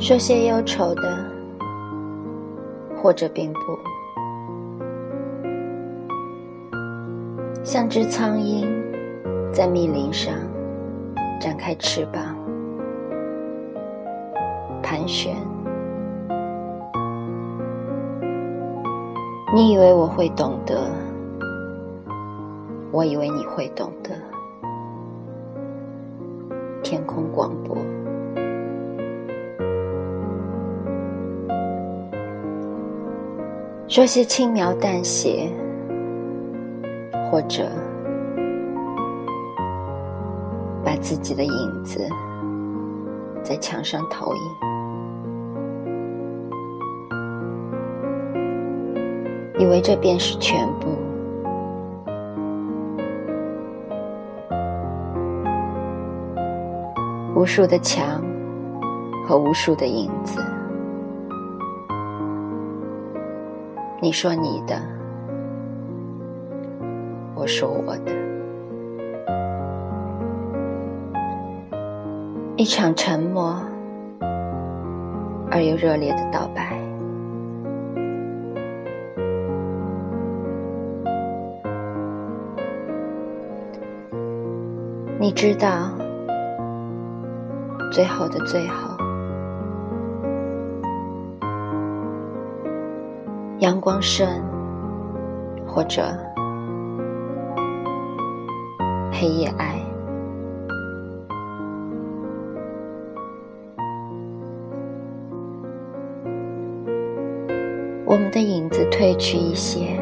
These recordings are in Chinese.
说些忧愁的，或者并不。像只苍蝇在密林上展开翅膀，盘旋。你以为我会懂得，我以为你会懂得。天空广播，说些轻描淡写，或者把自己的影子在墙上投影，以为这便是全部。无数的墙和无数的影子，你说你的，我说我的，一场沉默而又热烈的告白。你知道。最后的最后，阳光盛，或者黑夜爱，我们的影子褪去一些，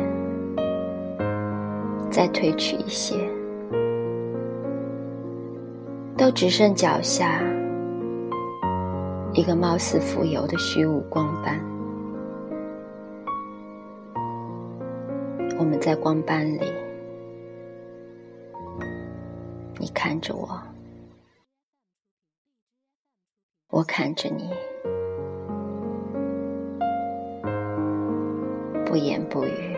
再褪去一些，都只剩脚下。一个貌似浮游的虚无光斑，我们在光斑里，你看着我，我看着你，不言不语。